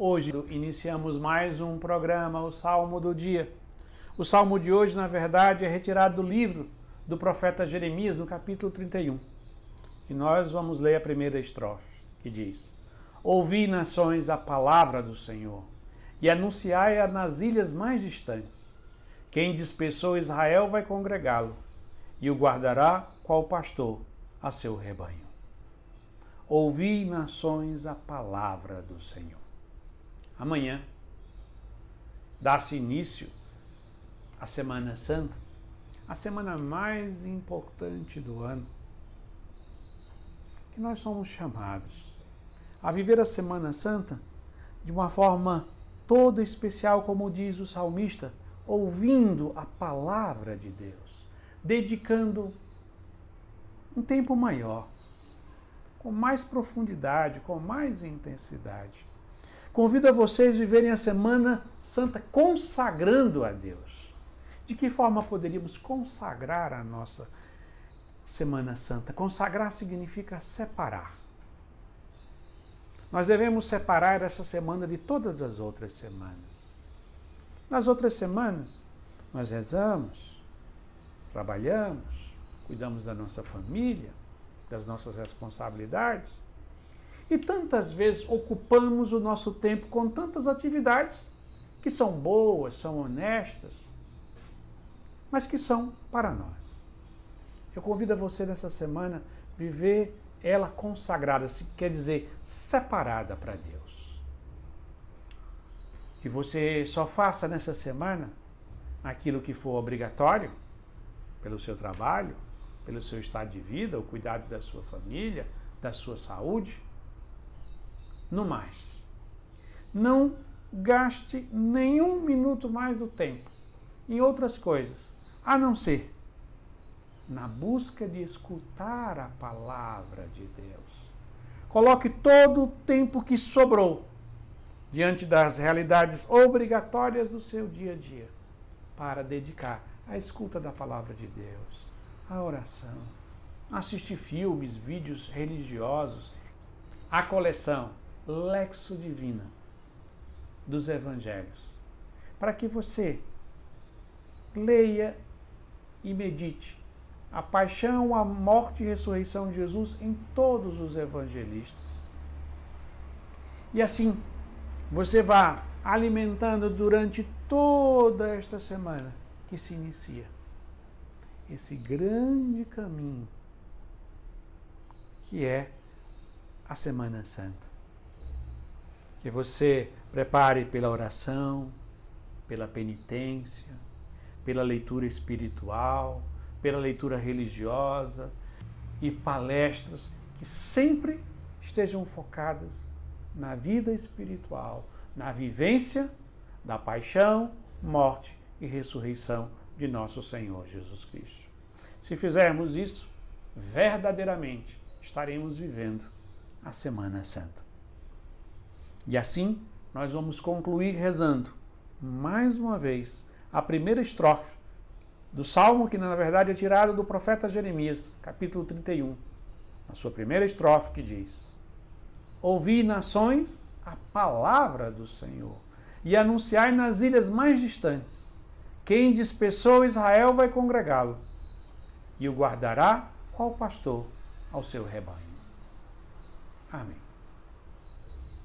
Hoje iniciamos mais um programa, o Salmo do Dia. O salmo de hoje, na verdade, é retirado do livro do profeta Jeremias, no capítulo 31, que nós vamos ler a primeira estrofe, que diz: Ouvi, nações, a palavra do Senhor, e anunciai-a nas ilhas mais distantes. Quem dispersou Israel vai congregá-lo, e o guardará qual pastor a seu rebanho. Ouvi, nações, a palavra do Senhor. Amanhã dá-se início à Semana Santa, a semana mais importante do ano, que nós somos chamados a viver a Semana Santa de uma forma toda especial, como diz o salmista, ouvindo a palavra de Deus, dedicando um tempo maior com mais profundidade, com mais intensidade. Convido a vocês a viverem a Semana Santa consagrando a Deus. De que forma poderíamos consagrar a nossa Semana Santa? Consagrar significa separar. Nós devemos separar essa semana de todas as outras semanas. Nas outras semanas, nós rezamos, trabalhamos, cuidamos da nossa família, das nossas responsabilidades. E tantas vezes ocupamos o nosso tempo com tantas atividades que são boas, são honestas, mas que são para nós. Eu convido a você nessa semana viver ela consagrada, quer dizer, separada para Deus. Que você só faça nessa semana aquilo que for obrigatório pelo seu trabalho, pelo seu estado de vida, o cuidado da sua família, da sua saúde. No mais, não gaste nenhum minuto mais do tempo em outras coisas, a não ser na busca de escutar a palavra de Deus. Coloque todo o tempo que sobrou diante das realidades obrigatórias do seu dia a dia para dedicar à escuta da palavra de Deus a oração, assistir filmes, vídeos religiosos, a coleção Lexo Divina dos Evangelhos, para que você leia e medite a paixão, a morte e ressurreição de Jesus em todos os evangelistas. E assim, você vá alimentando durante toda esta semana que se inicia esse grande caminho que é a Semana Santa. Que você prepare pela oração, pela penitência, pela leitura espiritual, pela leitura religiosa e palestras que sempre estejam focadas na vida espiritual, na vivência da paixão, morte e ressurreição de nosso Senhor Jesus Cristo. Se fizermos isso, verdadeiramente estaremos vivendo a Semana Santa. E assim, nós vamos concluir rezando mais uma vez a primeira estrofe do salmo que na verdade é tirado do profeta Jeremias, capítulo 31, a sua primeira estrofe que diz: Ouvi nações a palavra do Senhor e anunciai nas ilhas mais distantes quem dispersou Israel vai congregá-lo, e o guardará qual pastor ao seu rebanho. Amém.